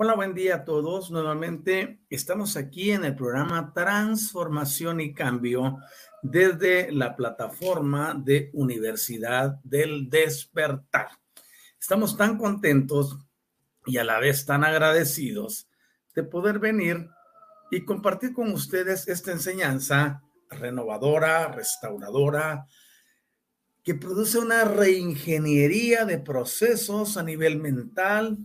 Hola, buen día a todos. Nuevamente estamos aquí en el programa Transformación y Cambio desde la plataforma de Universidad del Despertar. Estamos tan contentos y a la vez tan agradecidos de poder venir y compartir con ustedes esta enseñanza renovadora, restauradora, que produce una reingeniería de procesos a nivel mental,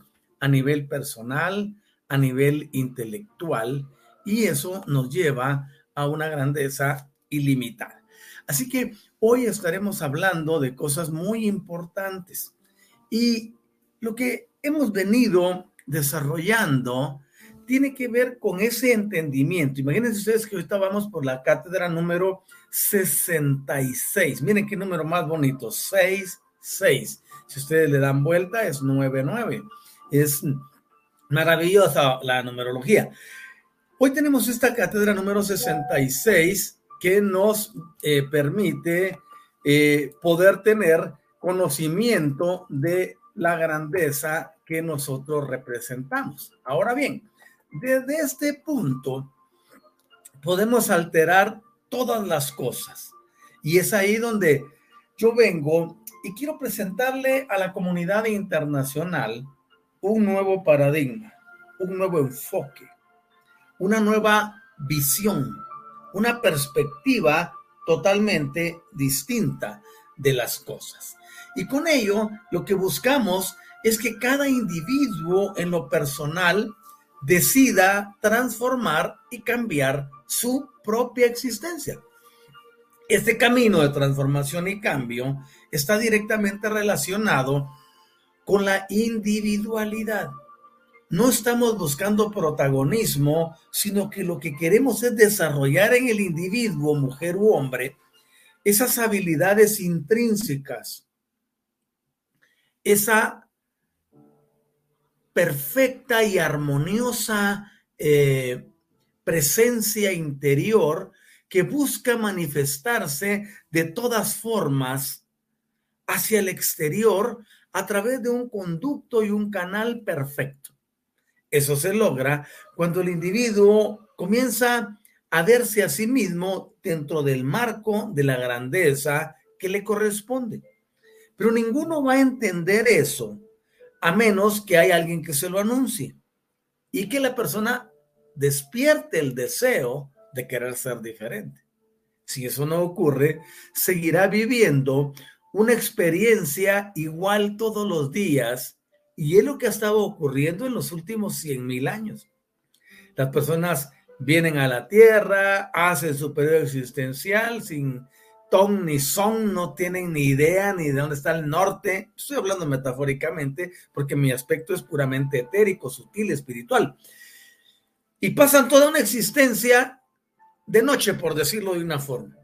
a nivel personal, a nivel intelectual, y eso nos lleva a una grandeza ilimitada. Así que hoy estaremos hablando de cosas muy importantes y lo que hemos venido desarrollando tiene que ver con ese entendimiento. Imagínense ustedes que ahorita vamos por la cátedra número 66. Miren qué número más bonito, 66. Si ustedes le dan vuelta es 99 es maravillosa la numerología. Hoy tenemos esta cátedra número 66 que nos eh, permite eh, poder tener conocimiento de la grandeza que nosotros representamos. Ahora bien, desde este punto podemos alterar todas las cosas. Y es ahí donde yo vengo y quiero presentarle a la comunidad internacional un nuevo paradigma, un nuevo enfoque, una nueva visión, una perspectiva totalmente distinta de las cosas. Y con ello, lo que buscamos es que cada individuo en lo personal decida transformar y cambiar su propia existencia. Este camino de transformación y cambio está directamente relacionado con la individualidad. No estamos buscando protagonismo, sino que lo que queremos es desarrollar en el individuo, mujer u hombre, esas habilidades intrínsecas, esa perfecta y armoniosa eh, presencia interior que busca manifestarse de todas formas hacia el exterior a través de un conducto y un canal perfecto. Eso se logra cuando el individuo comienza a verse a sí mismo dentro del marco de la grandeza que le corresponde. Pero ninguno va a entender eso a menos que haya alguien que se lo anuncie y que la persona despierte el deseo de querer ser diferente. Si eso no ocurre, seguirá viviendo una experiencia igual todos los días y es lo que ha estado ocurriendo en los últimos 100 mil años. Las personas vienen a la Tierra, hacen su periodo existencial sin ton ni son, no tienen ni idea ni de dónde está el norte. Estoy hablando metafóricamente porque mi aspecto es puramente etérico, sutil, espiritual. Y pasan toda una existencia de noche, por decirlo de una forma.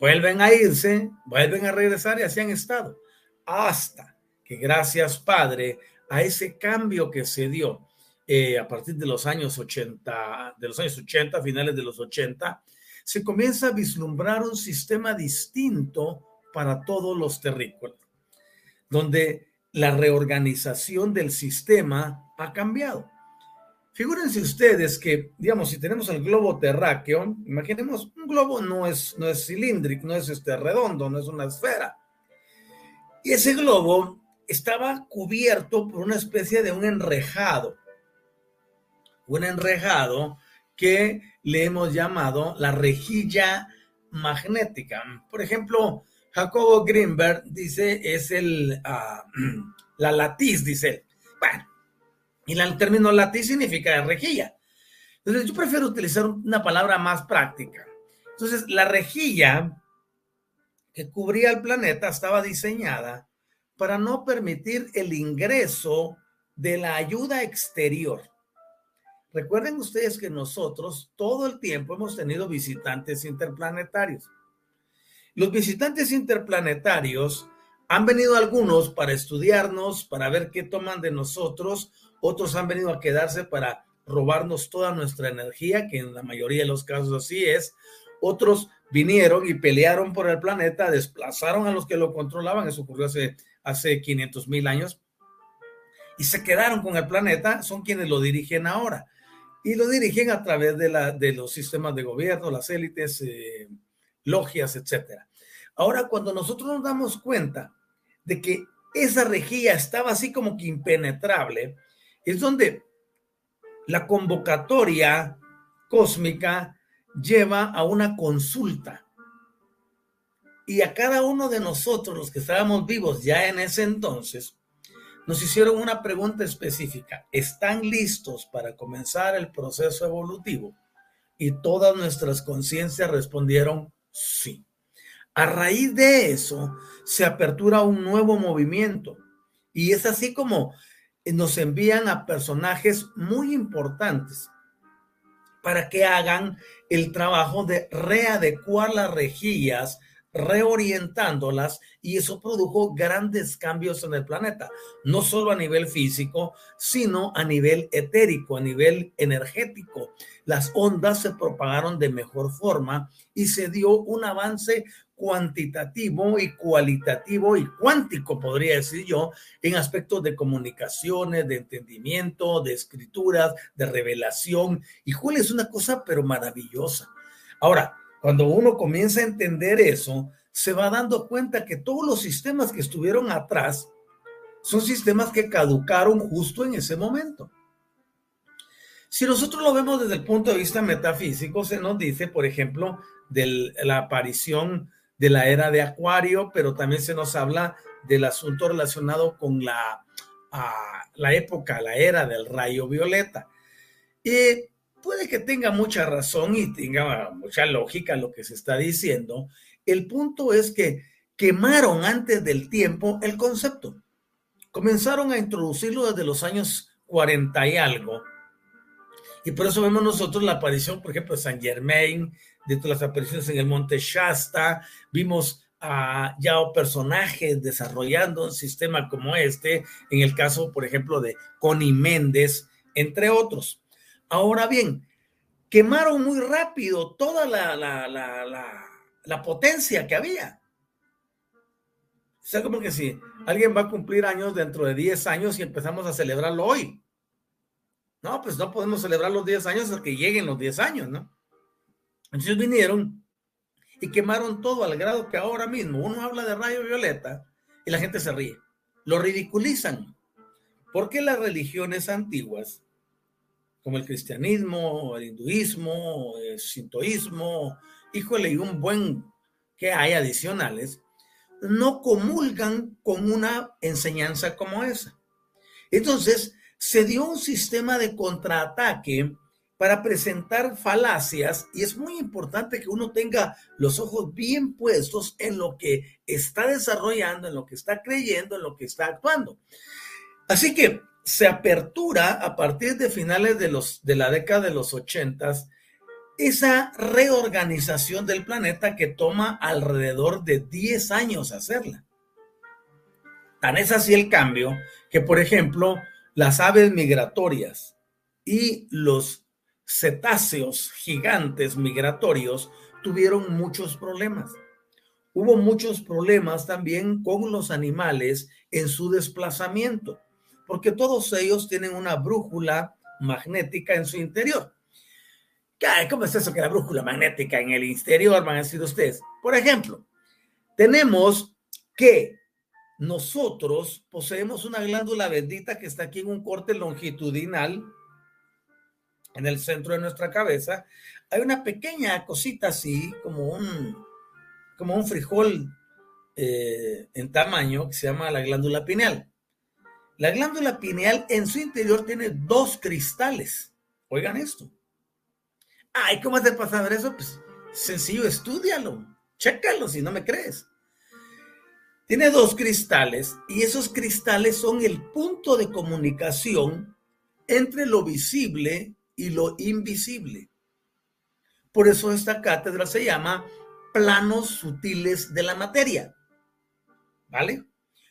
Vuelven a irse, vuelven a regresar y así han estado. Hasta que gracias, Padre, a ese cambio que se dio eh, a partir de los años 80, de los años 80, finales de los 80, se comienza a vislumbrar un sistema distinto para todos los terrícolas, donde la reorganización del sistema ha cambiado. Figúrense ustedes que, digamos, si tenemos el globo terráqueo, imaginemos, un globo no es, no es cilíndrico, no es este redondo, no es una esfera. Y ese globo estaba cubierto por una especie de un enrejado un enrejado que le hemos llamado la rejilla magnética. Por ejemplo, Jacobo Greenberg dice es el ah, la latiz, dice. Bueno, y el término latiz significa rejilla. Entonces, yo prefiero utilizar una palabra más práctica. Entonces, la rejilla que cubría el planeta estaba diseñada para no permitir el ingreso de la ayuda exterior. Recuerden ustedes que nosotros todo el tiempo hemos tenido visitantes interplanetarios. Los visitantes interplanetarios han venido algunos para estudiarnos, para ver qué toman de nosotros, otros han venido a quedarse para robarnos toda nuestra energía, que en la mayoría de los casos así es. Otros vinieron y pelearon por el planeta, desplazaron a los que lo controlaban, eso ocurrió hace, hace 500 mil años, y se quedaron con el planeta, son quienes lo dirigen ahora y lo dirigen a través de, la, de los sistemas de gobierno, las élites, eh, logias, etc. Ahora, cuando nosotros nos damos cuenta de que esa rejilla estaba así como que impenetrable, es donde la convocatoria cósmica lleva a una consulta. Y a cada uno de nosotros, los que estábamos vivos ya en ese entonces, nos hicieron una pregunta específica. ¿Están listos para comenzar el proceso evolutivo? Y todas nuestras conciencias respondieron sí. A raíz de eso, se apertura un nuevo movimiento. Y es así como nos envían a personajes muy importantes para que hagan el trabajo de readecuar las rejillas reorientándolas y eso produjo grandes cambios en el planeta, no solo a nivel físico, sino a nivel etérico, a nivel energético. Las ondas se propagaron de mejor forma y se dio un avance cuantitativo y cualitativo y cuántico, podría decir yo, en aspectos de comunicaciones, de entendimiento, de escrituras, de revelación. Y Julio es una cosa pero maravillosa. Ahora, cuando uno comienza a entender eso, se va dando cuenta que todos los sistemas que estuvieron atrás son sistemas que caducaron justo en ese momento. Si nosotros lo vemos desde el punto de vista metafísico, se nos dice, por ejemplo, de la aparición de la era de Acuario, pero también se nos habla del asunto relacionado con la, la época, la era del rayo violeta. Y puede que tenga mucha razón y tenga mucha lógica lo que se está diciendo. El punto es que quemaron antes del tiempo el concepto. Comenzaron a introducirlo desde los años 40 y algo. Y por eso vemos nosotros la aparición, por ejemplo, de San Germain, de todas las apariciones en el Monte Shasta, vimos a ya personajes desarrollando un sistema como este, en el caso, por ejemplo, de Connie Méndez, entre otros. Ahora bien, quemaron muy rápido toda la, la, potencia que había. O sea, como que si alguien va a cumplir años dentro de 10 años y empezamos a celebrarlo hoy. No, pues no podemos celebrar los 10 años hasta que lleguen los 10 años, ¿no? Entonces vinieron y quemaron todo al grado que ahora mismo uno habla de rayo violeta y la gente se ríe. Lo ridiculizan. Porque las religiones antiguas como el cristianismo, el hinduismo, el sintoísmo, híjole, y un buen que hay adicionales, no comulgan con una enseñanza como esa. Entonces, se dio un sistema de contraataque para presentar falacias y es muy importante que uno tenga los ojos bien puestos en lo que está desarrollando, en lo que está creyendo, en lo que está actuando. Así que se apertura a partir de finales de, los, de la década de los ochentas esa reorganización del planeta que toma alrededor de 10 años hacerla. Tan es así el cambio que, por ejemplo, las aves migratorias y los cetáceos gigantes migratorios tuvieron muchos problemas. Hubo muchos problemas también con los animales en su desplazamiento, porque todos ellos tienen una brújula magnética en su interior. ¿Cómo es eso que la brújula magnética en el interior van a decir ustedes? Por ejemplo, tenemos que nosotros poseemos una glándula bendita que está aquí en un corte longitudinal en el centro de nuestra cabeza. Hay una pequeña cosita así, como un, como un frijol eh, en tamaño, que se llama la glándula pineal. La glándula pineal en su interior tiene dos cristales. Oigan esto. Ay, ¿cómo te pasa a ver eso? Pues sencillo, estudialo, chécalo si no me crees. Tiene dos cristales y esos cristales son el punto de comunicación entre lo visible y lo invisible. Por eso esta cátedra se llama planos sutiles de la materia. ¿Vale?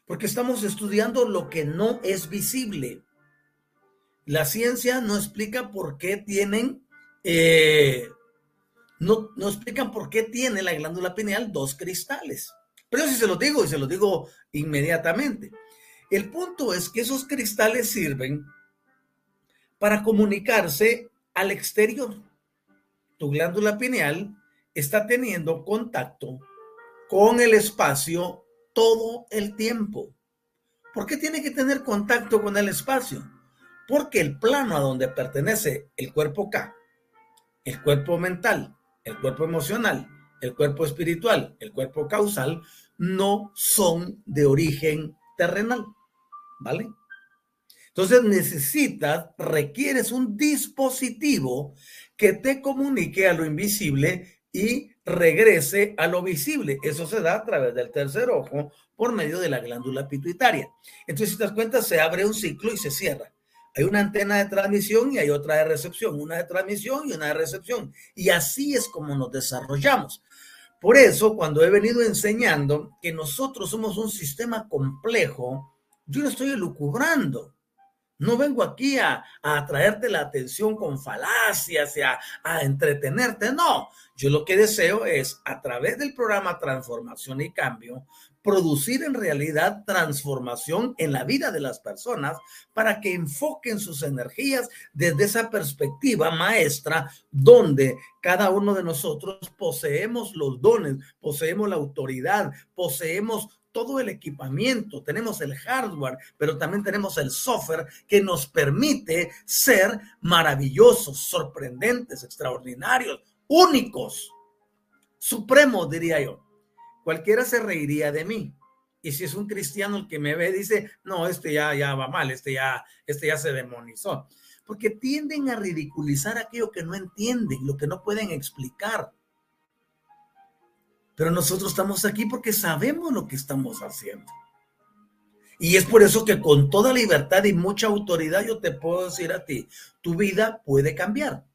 Porque estamos estudiando lo que no es visible. La ciencia no explica por qué tienen eh, no, no explican por qué tiene la glándula pineal dos cristales. Pero yo sí se lo digo y se lo digo inmediatamente. El punto es que esos cristales sirven para comunicarse al exterior. Tu glándula pineal está teniendo contacto con el espacio todo el tiempo. ¿Por qué tiene que tener contacto con el espacio? Porque el plano a donde pertenece el cuerpo K el cuerpo mental, el cuerpo emocional, el cuerpo espiritual, el cuerpo causal, no son de origen terrenal, ¿vale? Entonces necesitas, requieres un dispositivo que te comunique a lo invisible y regrese a lo visible. Eso se da a través del tercer ojo por medio de la glándula pituitaria. Entonces, si te das cuenta, se abre un ciclo y se cierra. Hay una antena de transmisión y hay otra de recepción, una de transmisión y una de recepción. Y así es como nos desarrollamos. Por eso, cuando he venido enseñando que nosotros somos un sistema complejo, yo lo estoy elucubrando. No vengo aquí a, atraerte la atención con falacias y a, a entretenerte, no. Yo lo que deseo es, a través del programa Transformación y Cambio, producir en realidad transformación en la vida de las personas para que enfoquen sus energías desde esa perspectiva maestra donde cada uno de nosotros poseemos los dones, poseemos la autoridad, poseemos todo el equipamiento, tenemos el hardware, pero también tenemos el software que nos permite ser maravillosos, sorprendentes, extraordinarios, únicos, supremos, diría yo cualquiera se reiría de mí. Y si es un cristiano el que me ve, dice, no, este ya, ya va mal, este ya, este ya se demonizó. Porque tienden a ridiculizar aquello que no entienden, lo que no pueden explicar. Pero nosotros estamos aquí porque sabemos lo que estamos haciendo. Y es por eso que con toda libertad y mucha autoridad yo te puedo decir a ti, tu vida puede cambiar,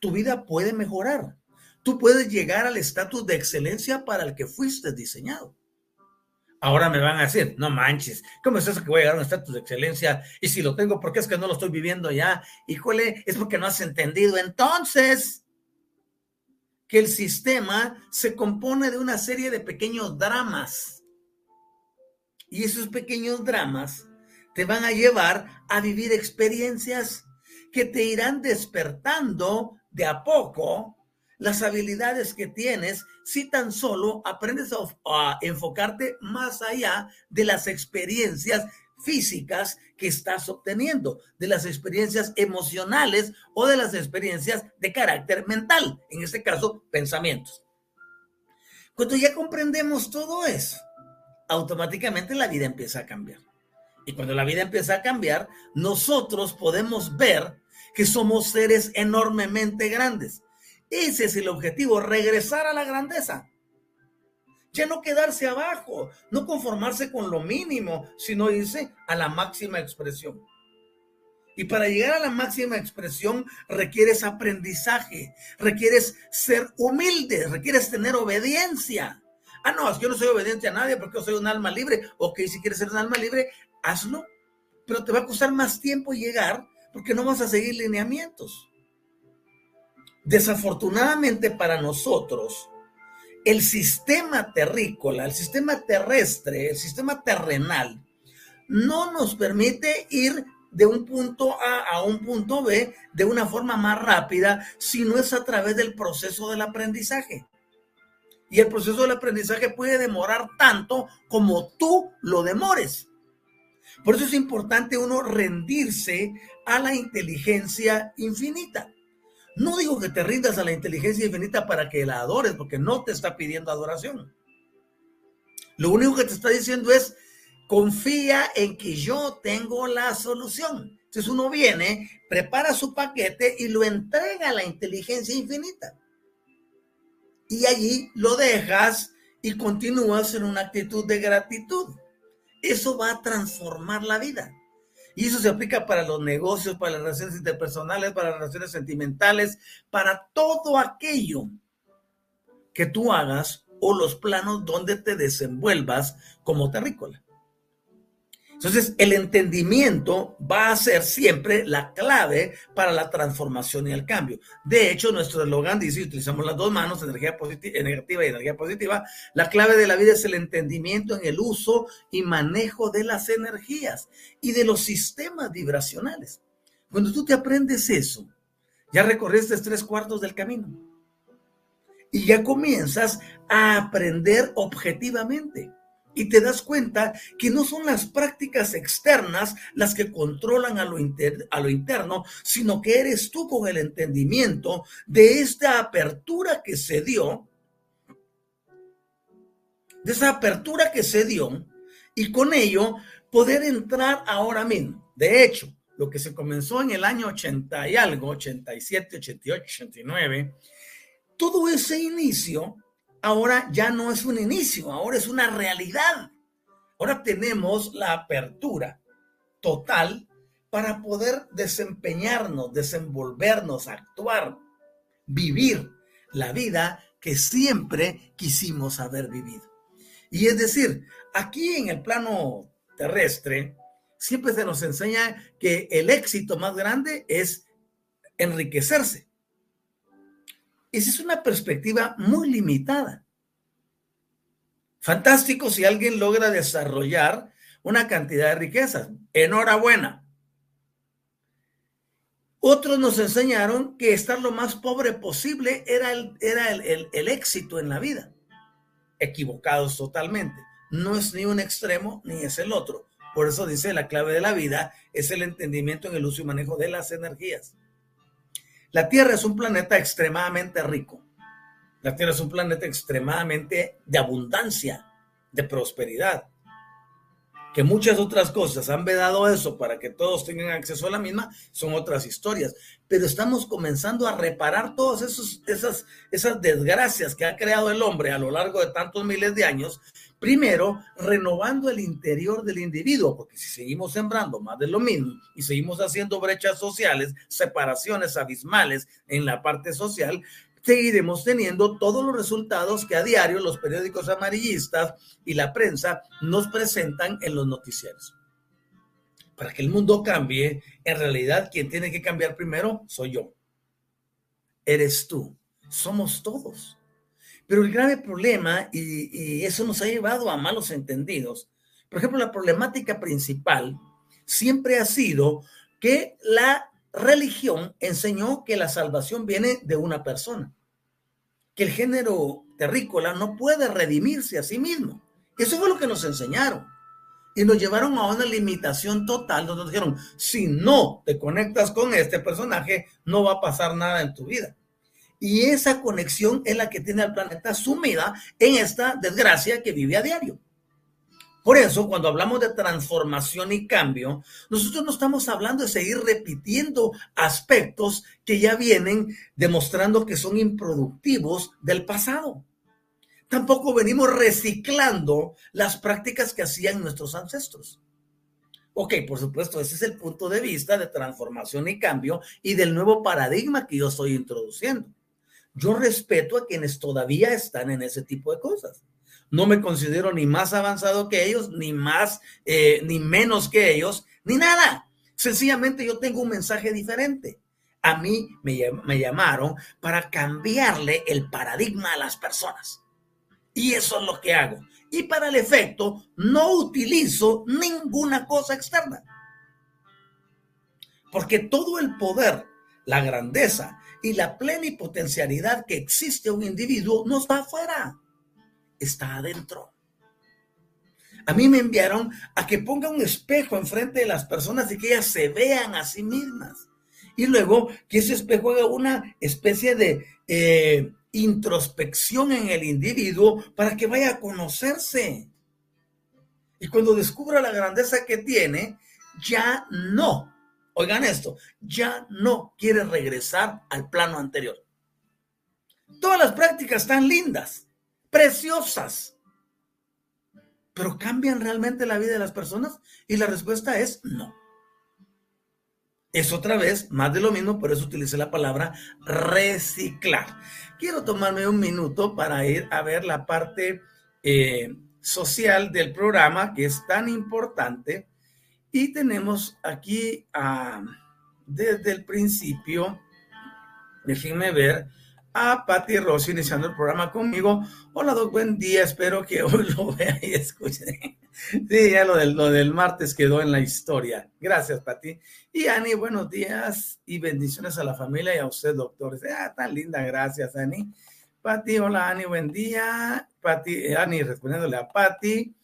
tu vida puede mejorar tú puedes llegar al estatus de excelencia para el que fuiste diseñado. Ahora me van a decir, no manches, ¿cómo es eso que voy a llegar a un estatus de excelencia? Y si lo tengo, ¿por qué es que no lo estoy viviendo ya? Híjole, es porque no has entendido entonces que el sistema se compone de una serie de pequeños dramas. Y esos pequeños dramas te van a llevar a vivir experiencias que te irán despertando de a poco las habilidades que tienes si tan solo aprendes a, enfocarte más allá de las experiencias físicas que estás obteniendo, de las experiencias emocionales o de las experiencias de carácter mental, en este caso, pensamientos. Cuando ya comprendemos todo eso, automáticamente la vida empieza a cambiar. Y cuando la vida empieza a cambiar, nosotros podemos ver que somos seres enormemente grandes. Ese es el objetivo, regresar a la grandeza. Ya no quedarse abajo, no conformarse con lo mínimo, sino irse a la máxima expresión. Y para llegar a la máxima expresión requieres aprendizaje, requieres ser humilde, requieres tener obediencia. Ah, no, yo no soy obediente a nadie porque yo soy un alma libre. Ok, si quieres ser un alma libre, hazlo. Pero te va a costar más tiempo llegar porque no vas a seguir lineamientos. Desafortunadamente para nosotros, el sistema terrícola, el sistema terrestre, el sistema terrenal, no nos permite ir de un punto A a un punto B de una forma más rápida si no es a través del proceso del aprendizaje. Y el proceso del aprendizaje puede demorar tanto como tú lo demores. Por eso es importante uno rendirse a la inteligencia infinita. No digo que te rindas a la inteligencia infinita para que la adores, porque no te está pidiendo adoración. Lo único que te está diciendo es, confía en que yo tengo la solución. Entonces uno viene, prepara su paquete y lo entrega a la inteligencia infinita. Y allí lo dejas y continúas en una actitud de gratitud. Eso va a transformar la vida. Y eso se aplica para los negocios, para las relaciones interpersonales, para las relaciones sentimentales, para todo aquello que tú hagas o los planos donde te desenvuelvas como terrícola. Entonces, el entendimiento va a ser siempre la clave para la transformación y el cambio. De hecho, nuestro eslogan dice, utilizamos las dos manos, energía negativa y energía positiva, la clave de la vida es el entendimiento en el uso y manejo de las energías y de los sistemas vibracionales. Cuando tú te aprendes eso, ya recorriste tres cuartos del camino y ya comienzas a aprender objetivamente y te das cuenta que no son las prácticas externas las que controlan a lo, a lo, interno, sino que eres tú con el entendimiento de esta apertura que se dio, de esa apertura que se dio, y con ello poder entrar ahora mismo. De hecho, lo que se comenzó en el año 80 y algo, 87, 88, 89, todo ese inicio ahora ya no es un inicio, ahora es una realidad. Ahora tenemos la apertura total para poder desempeñarnos, desenvolvernos, actuar, vivir la vida que siempre quisimos haber vivido. Y es decir, aquí en el plano terrestre, siempre se nos enseña que el éxito más grande es enriquecerse. Esa es una perspectiva muy limitada. Fantástico si alguien logra desarrollar una cantidad de riquezas. Enhorabuena. Otros nos enseñaron que estar lo más pobre posible era el, el éxito en la vida. Equivocados totalmente. No es ni un extremo ni es el otro. Por eso dice la clave de la vida es el entendimiento en el uso y manejo de las energías. La Tierra es un planeta extremadamente rico. La Tierra es un planeta extremadamente de abundancia, de prosperidad. Que muchas otras cosas han vedado eso para que todos tengan acceso a la misma, son otras historias. Pero estamos comenzando a reparar todas esas, esas desgracias que ha creado el hombre a lo largo de tantos miles de años. Primero, renovando el interior del individuo, porque si seguimos sembrando más de lo mismo y seguimos haciendo brechas sociales, separaciones abismales en la parte social, seguiremos teniendo todos los resultados que a diario los periódicos amarillistas y la prensa nos presentan en los noticieros. Para que el mundo cambie, en realidad quien tiene que cambiar primero soy yo. Eres tú. Somos todos. Pero el grave problema, y, eso nos ha llevado a malos entendidos, por ejemplo, la problemática principal siempre ha sido que la religión enseñó que la salvación viene de una persona, que el género terrícola no puede redimirse a sí mismo. Eso fue lo que nos enseñaron. Y nos llevaron a una limitación total, nos dijeron, si no te conectas con este personaje, no va a pasar nada en tu vida. Y esa conexión es la que tiene al planeta sumida en esta desgracia que vive a diario. Por eso, cuando hablamos de transformación y cambio, nosotros no estamos hablando de seguir repitiendo aspectos que ya vienen demostrando que son improductivos del pasado. Tampoco venimos reciclando las prácticas que hacían nuestros ancestros. Ok, por supuesto, ese es el punto de vista de transformación y cambio y del nuevo paradigma que yo estoy introduciendo. Yo respeto a quienes todavía están en ese tipo de cosas no me considero ni más avanzado que ellos, ni más, eh, ni menos que ellos, ni nada. Sencillamente yo tengo un mensaje diferente. A mí me, me llamaron para cambiarle el paradigma a las personas. Y eso es lo que hago. Y para el efecto, no utilizo ninguna cosa externa. Porque todo el poder, la grandeza y la plenipotencialidad que existe un individuo no está afuera está adentro. A mí me enviaron a que ponga un espejo enfrente de las personas y que ellas se vean a sí mismas. Y luego que ese espejo haga una especie de eh, introspección en el individuo para que vaya a conocerse. Y cuando descubra la grandeza que tiene, ya no, oigan esto, ya no quiere regresar al plano anterior. Todas las prácticas están lindas, preciosas. Pero ¿cambian realmente la vida de las personas? Y la respuesta es no. Es otra vez más de lo mismo, por eso utilicé la palabra reciclar. Quiero tomarme un minuto para ir a ver la parte eh, social del programa, que es tan importante. Y tenemos aquí ah, desde el principio, déjenme ver, a Patti Rossi iniciando el programa conmigo. Hola, Doc, buen día. Espero que hoy lo vea y escuche. Sí, ya lo del, lo del martes quedó en la historia. Gracias, Patti. Y Ani, buenos días y bendiciones a la familia y a usted, doctor. Ah, tan linda, gracias, Ani. Patti, hola, Ani, buen día. Patti, eh, Ani respondiéndole a Patti.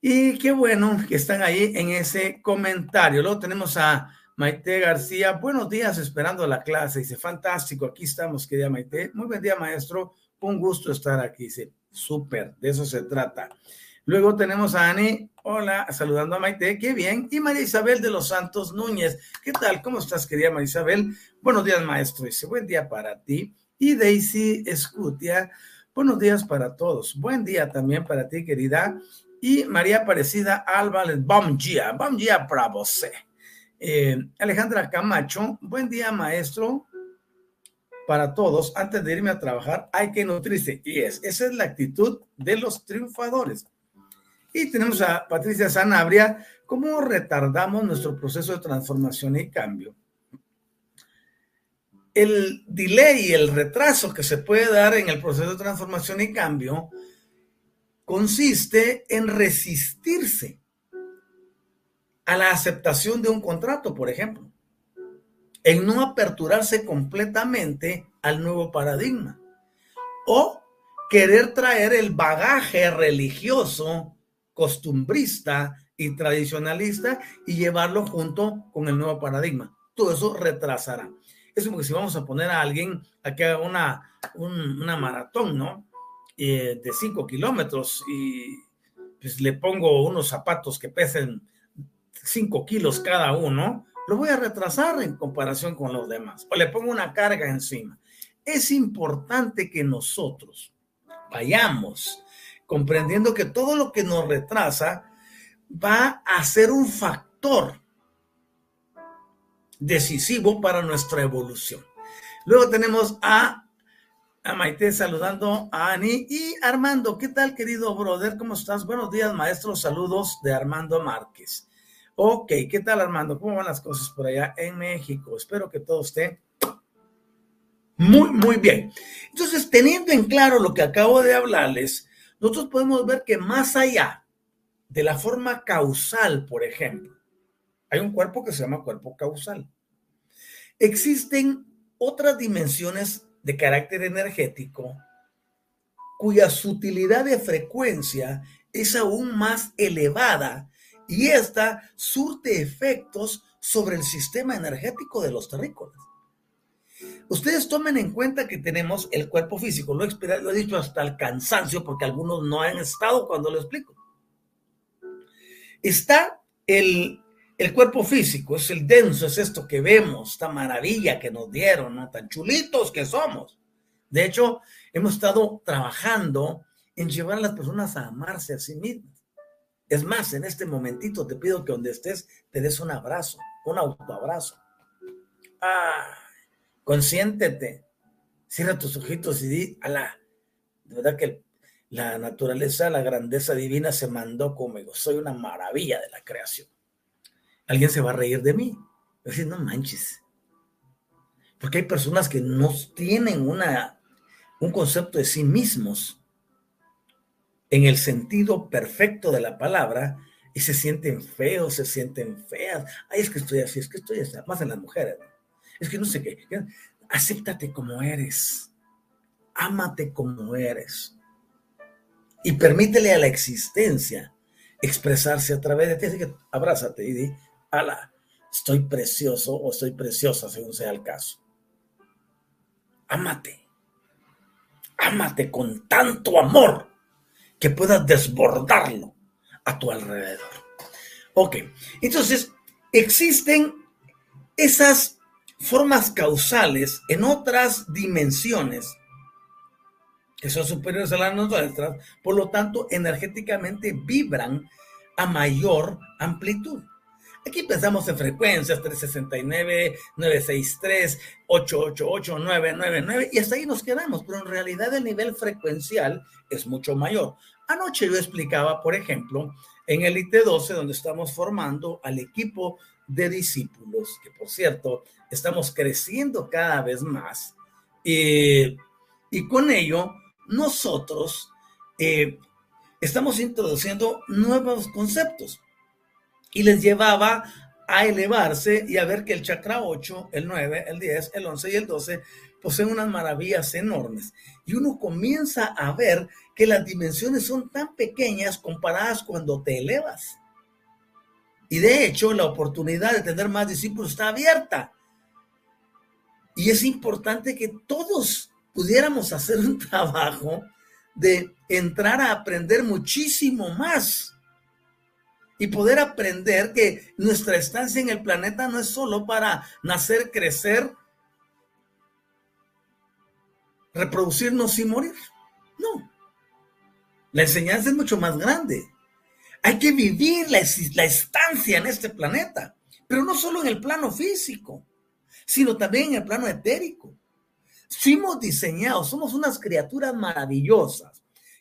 Y qué bueno que están ahí en ese comentario. Luego tenemos a Maite García, buenos días, esperando la clase. Dice, fantástico, aquí estamos, querida Maite. Muy buen día, maestro. Un gusto estar aquí. Dice, súper, de eso se trata. Luego tenemos a Ani, hola, saludando a Maite, qué bien. Y María Isabel de los Santos Núñez, ¿qué tal? ¿Cómo estás, querida María Isabel? Buenos días, maestro. Dice, buen día para ti. Y Daisy Escutia, buenos días para todos. Buen día también para ti, querida. Y María Aparecida Álvarez, bom dia, bom dia para você. Eh, Alejandra Camacho, buen día maestro. Para todos, antes de irme a trabajar hay que nutrirse. Y es, esa es la actitud de los triunfadores. Y tenemos a Patricia Sanabria, ¿cómo retardamos nuestro proceso de transformación y cambio? El delay, el retraso que se puede dar en el proceso de transformación y cambio consiste en resistirse a la aceptación de un contrato, por ejemplo, en no aperturarse completamente al nuevo paradigma o querer traer el bagaje religioso, costumbrista y tradicionalista y llevarlo junto con el nuevo paradigma. Todo eso retrasará. Es como que si vamos a poner a alguien a que haga una, una maratón, ¿no? Eh, de cinco kilómetros y pues le pongo unos zapatos que pesen 5 kilos cada uno, lo voy a retrasar en comparación con los demás o le pongo una carga encima. Es importante que nosotros vayamos comprendiendo que todo lo que nos retrasa va a ser un factor decisivo para nuestra evolución. Luego tenemos a, a Maite saludando a Ani y Armando. ¿Qué tal, querido brother? ¿Cómo estás? Buenos días, maestro. Saludos de Armando Márquez. Ok, ¿qué tal Armando? ¿Cómo van las cosas por allá en México? Espero que todo esté muy, muy bien. Entonces, teniendo en claro lo que acabo de hablarles, nosotros podemos ver que más allá de la forma causal, por ejemplo, hay un cuerpo que se llama cuerpo causal. Existen otras dimensiones de carácter energético cuya sutilidad de frecuencia es aún más elevada y esta surte efectos sobre el sistema energético de los terrícolas. Ustedes tomen en cuenta que tenemos el cuerpo físico, lo he, lo he dicho hasta el cansancio porque algunos no han estado cuando lo explico. está el, el cuerpo físico, es el denso, es esto que vemos, esta maravilla que nos dieron. Tan chulitos que somos. De hecho, hemos estado trabajando en llevar a las personas a amarse a sí mismas. Es más, en este momentito te pido que donde estés te des un abrazo, un autoabrazo. Ah, consiéntete. Cierra tus ojitos y di, ala, de verdad que la naturaleza, la grandeza divina se mandó conmigo. Soy una maravilla de la creación. Alguien se va a reír de mí. decir, no manches. Porque hay personas que no tienen una, un concepto de sí mismos en el sentido perfecto de la palabra y se sienten feos, se sienten feas. Ay, es que estoy así, es que estoy así. Más en las mujeres. Es que no sé qué. Acéptate como eres. Ámate como eres y permítele a la existencia expresarse a través de ti. Así que abrázate y di, ala, estoy precioso o estoy preciosa, según sea el caso. Ámate. Ámate con tanto amor que puedas desbordarlo a tu alrededor. Ok, entonces existen esas formas causales en otras dimensiones que son superiores a las nuestras, por lo tanto, energéticamente vibran a mayor amplitud. Aquí pensamos en frecuencias 369, 963, 888, 999 y hasta ahí nos quedamos, pero en realidad el nivel frecuencial es mucho mayor. Anoche yo explicaba, por ejemplo, en el IT12, donde estamos formando al equipo de discípulos, que por cierto, estamos creciendo cada vez más, y, con ello nosotros eh, estamos introduciendo nuevos conceptos y les llevaba a elevarse y a ver que el chakra 8, el 9, el 10, el 11 y el 12 poseen unas maravillas enormes. Y uno comienza a ver que las dimensiones son tan pequeñas comparadas cuando te elevas. Y de hecho, la oportunidad de tener más discípulos está abierta. Y es importante que todos pudiéramos hacer un trabajo de entrar a aprender muchísimo más y poder aprender que nuestra estancia en el planeta no es solo para nacer, crecer, reproducirnos y morir. No. La enseñanza es mucho más grande. Hay que vivir la, la, estancia en este planeta, pero no solo en el plano físico, sino también en el plano etérico. Fuimos diseñados, somos unas criaturas maravillosas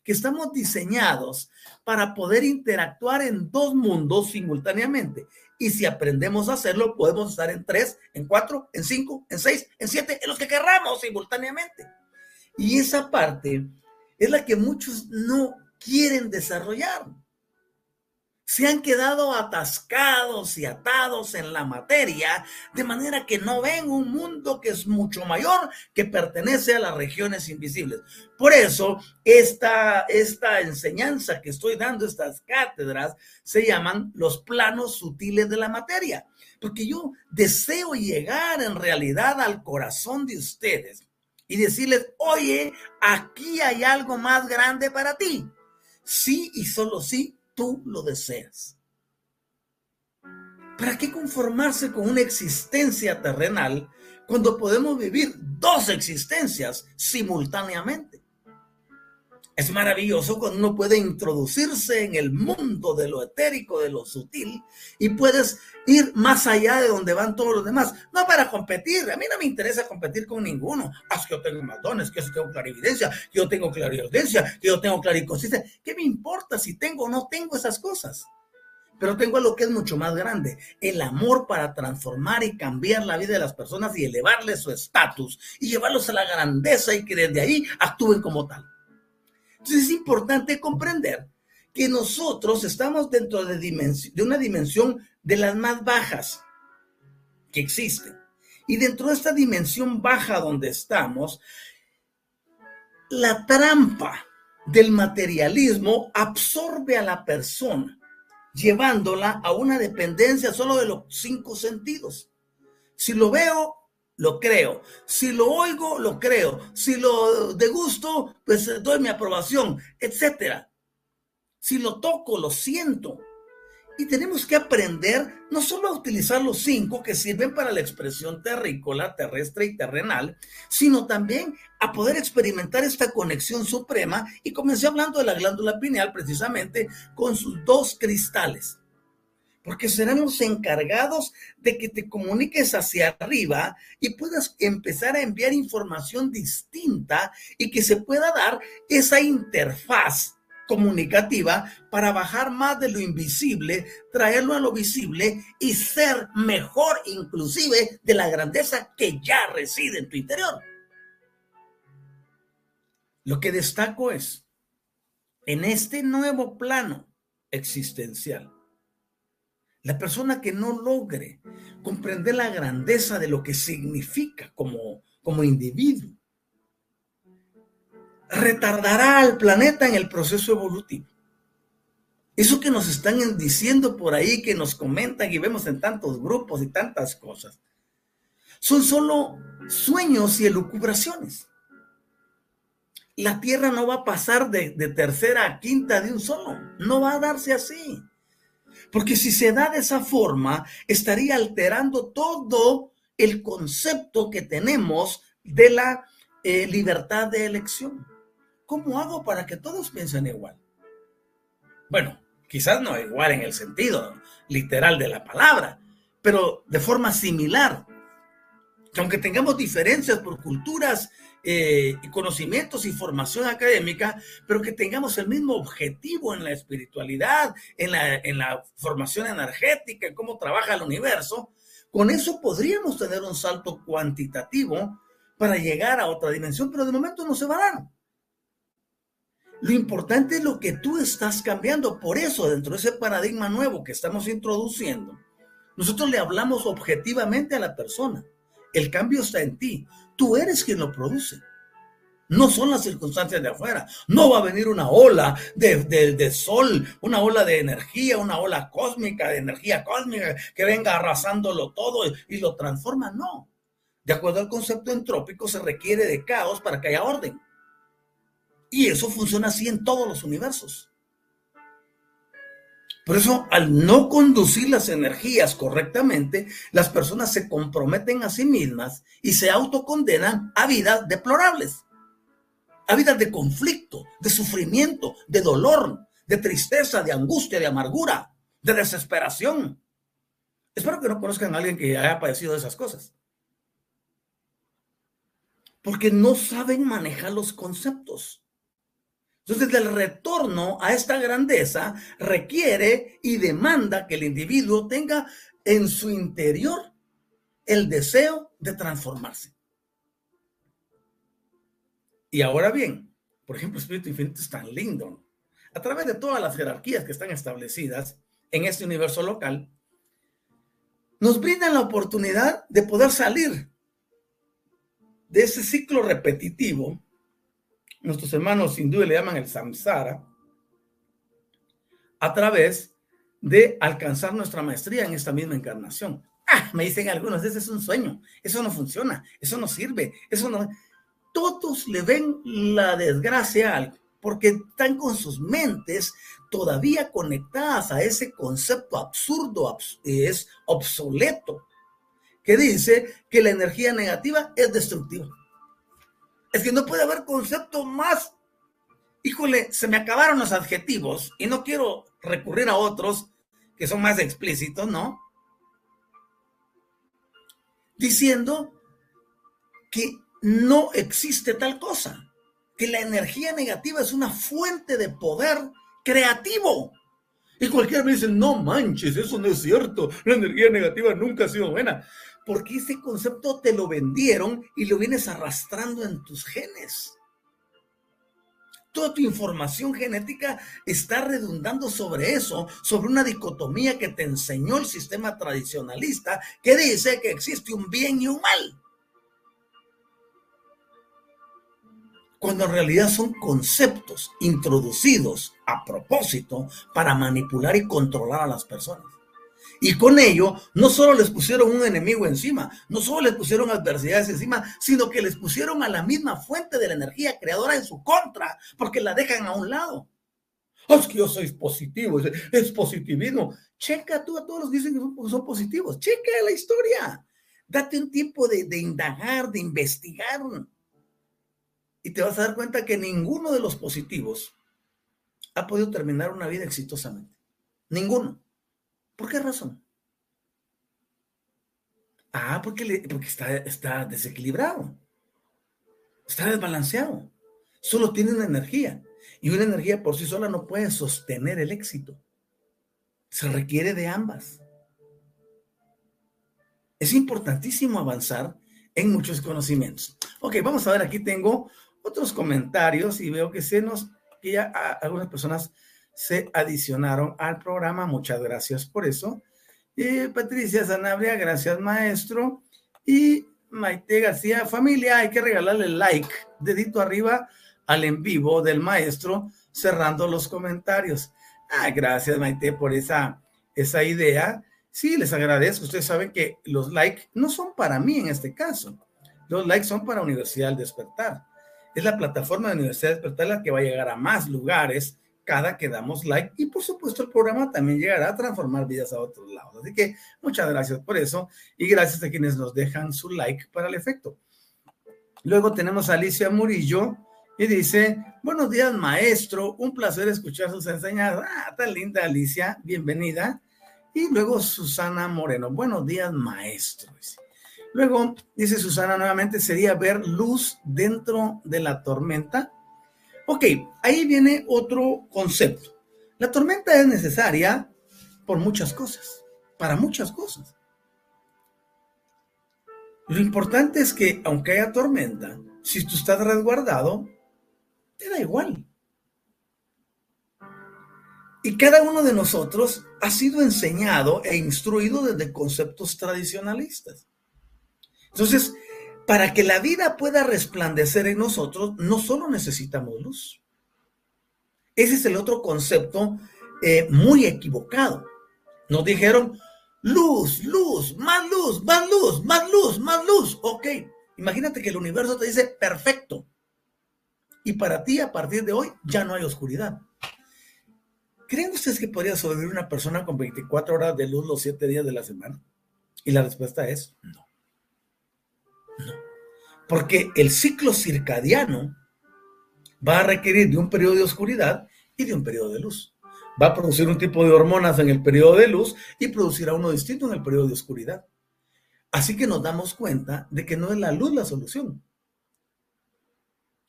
que estamos diseñados para poder interactuar en dos mundos simultáneamente. Y si aprendemos a hacerlo, podemos estar en tres, en cuatro, en cinco, en seis, en siete, en los que querramos simultáneamente. Y esa parte es la que muchos no quieren desarrollar se han quedado atascados y atados en la materia, de manera que no ven un mundo que es mucho mayor, que pertenece a las regiones invisibles. Por eso, esta, esta enseñanza que estoy dando, estas cátedras, se llaman los planos sutiles de la materia, porque yo deseo llegar en realidad al corazón de ustedes y decirles, oye, aquí hay algo más grande para ti. Sí y solo sí tú lo deseas. ¿Para qué conformarse con una existencia terrenal cuando podemos vivir dos existencias simultáneamente? Es maravilloso cuando uno puede introducirse en el mundo de lo etérico, de lo sutil, y puedes ir más allá de donde van todos los demás. No para competir, a mí no me interesa competir con ninguno. Ah, que yo tengo más dones, que yo tengo clarividencia, que yo tengo clarividencia, que yo tengo clariconsistencia. ¿Qué me importa si tengo o no tengo esas cosas? Pero tengo algo que es mucho más grande, el amor para transformar y cambiar la vida de las personas y elevarles su estatus y llevarlos a la grandeza y que desde ahí actúen como tal. Es importante comprender que nosotros estamos dentro de, de una dimensión de las más bajas que existen. Y dentro de esta dimensión baja donde estamos, la trampa del materialismo absorbe a la persona, llevándola a una dependencia solo de los cinco sentidos. Si lo veo, lo creo. Si lo oigo, lo creo. Si lo degusto, pues eh, doy mi aprobación, etcétera. Si lo toco, lo siento. Y tenemos que aprender no solo a utilizar los cinco que sirven para la expresión terrícola, terrestre y terrenal, sino también a poder experimentar esta conexión suprema. Y comencé hablando de la glándula pineal precisamente con sus dos cristales. Porque serán los encargados de que te comuniques hacia arriba y puedas empezar a enviar información distinta y que se pueda dar esa interfaz comunicativa para bajar más de lo invisible, traerlo a lo visible y ser mejor inclusive de la grandeza que ya reside en tu interior. Lo que destaco es, en este nuevo plano existencial, la persona que no logre comprender la grandeza de lo que significa como, como individuo, retardará al planeta en el proceso evolutivo. Eso que nos están diciendo por ahí, que nos comentan y vemos en tantos grupos y tantas cosas, son solo sueños y elucubraciones. La Tierra no va a pasar de, de tercera a quinta de un solo, no va a darse así. Porque si se da de esa forma, estaría alterando todo el concepto que tenemos de la eh, libertad de elección. ¿Cómo hago para que todos piensen igual? Bueno, quizás no igual en el sentido literal de la palabra, pero de forma similar. Que aunque tengamos diferencias por culturas, eh, conocimientos y formación académica, pero que tengamos el mismo objetivo en la espiritualidad, en la, en la formación energética, en cómo trabaja el universo, con eso podríamos tener un salto cuantitativo para llegar a otra dimensión, pero de momento no se va a dar. Lo importante es lo que tú estás cambiando. Por eso, dentro de ese paradigma nuevo que estamos introduciendo, nosotros le hablamos objetivamente a la persona. El cambio está en ti. Tú eres quien lo produce. No son las circunstancias de afuera. No va a venir una ola de, de, sol, una ola de energía, una ola cósmica, de energía cósmica que venga arrasándolo todo y lo transforma. No. De acuerdo al concepto entrópico, se requiere de caos para que haya orden. Y eso funciona así en todos los universos. Por eso, al no conducir las energías correctamente, las personas se comprometen a sí mismas y se autocondenan a vidas deplorables, a vidas de conflicto, de sufrimiento, de dolor, de tristeza, de angustia, de amargura, de desesperación. Espero que no conozcan a alguien que haya padecido de esas cosas. Porque no saben manejar los conceptos. Entonces, el retorno a esta grandeza requiere y demanda que el individuo tenga en su interior el deseo de transformarse. Y ahora bien, por ejemplo, Espíritu Infinito es tan lindo. A través de todas las jerarquías que están establecidas en este universo local, nos brindan la oportunidad de poder salir de ese ciclo repetitivo nuestros hermanos hindúes le llaman el samsara, a través de alcanzar nuestra maestría en esta misma encarnación. Ah, me dicen algunos, ese es un sueño, eso no funciona, eso no sirve, eso no... Todos le ven la desgracia porque están con sus mentes todavía conectadas a ese concepto absurdo, es obsoleto, que dice que la energía negativa es destructiva. Es que no puede haber concepto más. Híjole, se me acabaron los adjetivos y no quiero recurrir a otros que son más explícitos, ¿no? Diciendo que no existe tal cosa, que la energía negativa es una fuente de poder creativo. Y cualquiera me dice, no manches, eso no es cierto, la energía negativa nunca ha sido buena porque ese concepto te lo vendieron y lo vienes arrastrando en tus genes. Toda tu información genética está redundando sobre eso, sobre una dicotomía que te enseñó el sistema tradicionalista que dice que existe un bien y un mal. Cuando en realidad son conceptos introducidos a propósito para manipular y controlar a las personas. Y con ello, no solo les pusieron un enemigo encima, no solo les pusieron adversidades encima, sino que les pusieron a la misma fuente de la energía creadora en su contra, porque la dejan a un lado. Oh, es que yo soy positivo, es positivismo. Checa tú a todos los que dicen que son, positivos. Checa la historia. Date un tiempo de, de indagar, de investigar. Y te vas a dar cuenta que ninguno de los positivos ha podido terminar una vida exitosamente. Ninguno. ¿Por qué razón? Ah, porque, porque está, está desequilibrado. Está desbalanceado. Solo tiene una energía. Y una energía por sí sola no puede sostener el éxito. Se requiere de ambas. Es importantísimo avanzar en muchos conocimientos. Ok, vamos a ver, aquí tengo otros comentarios y veo que se nos, ya algunas personas se adicionaron al programa. Muchas gracias por eso. Patricia Sanabria, gracias maestro. Y Maite García, familia, hay que regalarle like, dedito arriba al en vivo del maestro, cerrando los comentarios. Ah, gracias Maite por esa, esa idea. Sí, les agradezco. Ustedes saben que los likes no son para mí en este caso. Los likes son para Universidad del Despertar. Es la plataforma de Universidad del Despertar la que va a llegar a más lugares cada que damos like y por supuesto el programa también llegará a transformar vidas a otros lados. Así que muchas gracias por eso y gracias a quienes nos dejan su like para el efecto. Luego tenemos a Alicia Murillo y dice, buenos días maestro, un placer escuchar sus enseñanzas. Ah, tan linda Alicia, bienvenida. Y luego Susana Moreno, buenos días maestro. Luego dice Susana nuevamente, sería ver luz dentro de la tormenta Ok, ahí viene otro concepto. La tormenta es necesaria por muchas cosas, para muchas cosas. Lo importante es que aunque haya tormenta, si tú estás resguardado, te da igual. Y cada uno de nosotros ha sido enseñado e instruido desde conceptos tradicionalistas. Entonces, para que la vida pueda resplandecer en nosotros, no solo necesitamos luz. Ese es el otro concepto eh, muy equivocado. Nos dijeron, luz, luz, más luz, más luz, más luz, más luz. Ok, imagínate que el universo te dice, perfecto. Y para ti, a partir de hoy, ya no hay oscuridad. ¿Creen ustedes que podría sobrevivir una persona con 24 horas de luz los 7 días de la semana? Y la respuesta es no. No. Porque el ciclo circadiano va a requerir de un periodo de oscuridad y de un periodo de luz. Va a producir un tipo de hormonas en el periodo de luz y producirá uno distinto en el periodo de oscuridad. Así que nos damos cuenta de que no es la luz la solución,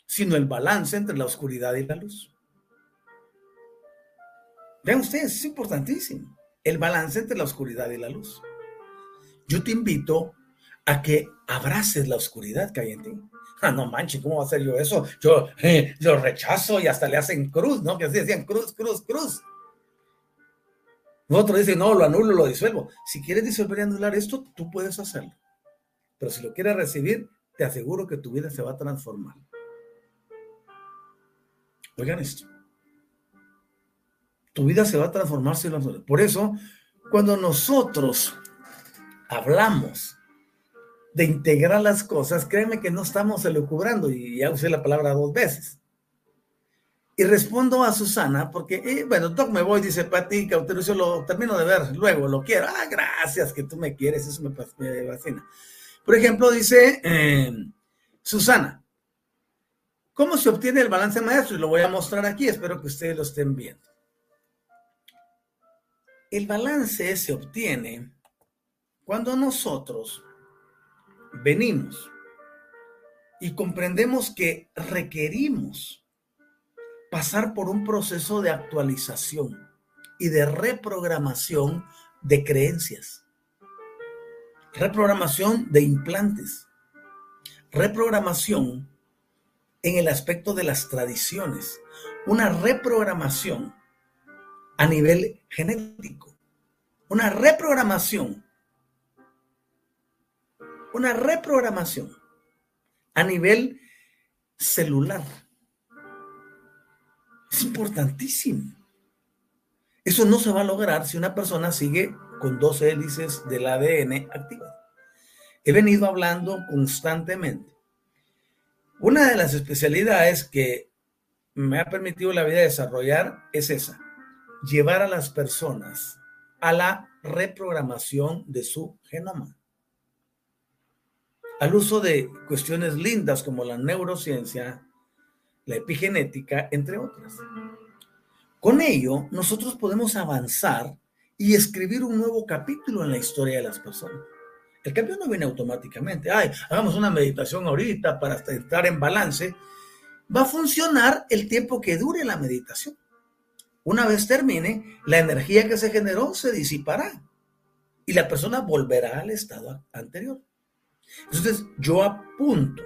sino el balance entre la oscuridad y la luz. Vean ustedes, es importantísimo, el balance entre la oscuridad y la luz. Yo te invito a que abraces la oscuridad que hay en ti. Ah, no manches, ¿cómo va a ser yo eso? Yo eh, lo rechazo y hasta le hacen cruz, ¿no? Que así decían cruz, cruz, cruz. Otro dice, no, lo anulo, lo disuelvo. Si quieres disolver y anular esto, tú puedes hacerlo. Pero si lo quieres recibir, te aseguro que tu vida se va a transformar. Oigan esto. Tu vida se va a transformar si lo Por eso, cuando nosotros hablamos de integrar las cosas, créeme que no estamos elucubrando, y ya usé la palabra dos veces. Y respondo a Susana, porque, bueno, Doc, me voy, dice Pati Cautero, yo lo termino de ver luego, lo quiero. Ah, gracias que tú me quieres, eso me, fascina. Por ejemplo, dice eh, Susana, ¿cómo se obtiene el balance maestro? Y lo voy a mostrar aquí, espero que ustedes lo estén viendo. El balance se obtiene cuando nosotros venimos y comprendemos que requerimos pasar por un proceso de actualización y de reprogramación de creencias, reprogramación de implantes, reprogramación en el aspecto de las tradiciones, una reprogramación a nivel genético, una reprogramación una reprogramación a nivel celular. Es importantísimo. Eso no se va a lograr si una persona sigue con dos hélices del ADN activas. He venido hablando constantemente. Una de las especialidades que me ha permitido la vida desarrollar es esa, llevar a las personas a la reprogramación de su genoma, al uso de cuestiones lindas como la neurociencia, la epigenética, entre otras. Con ello, nosotros podemos avanzar y escribir un nuevo capítulo en la historia de las personas. El cambio no viene automáticamente. Ay, hagamos una meditación ahorita para estar en balance. Va a funcionar el tiempo que dure la meditación. Una vez termine, la energía que se generó se disipará y la persona volverá al estado anterior. Entonces, yo apunto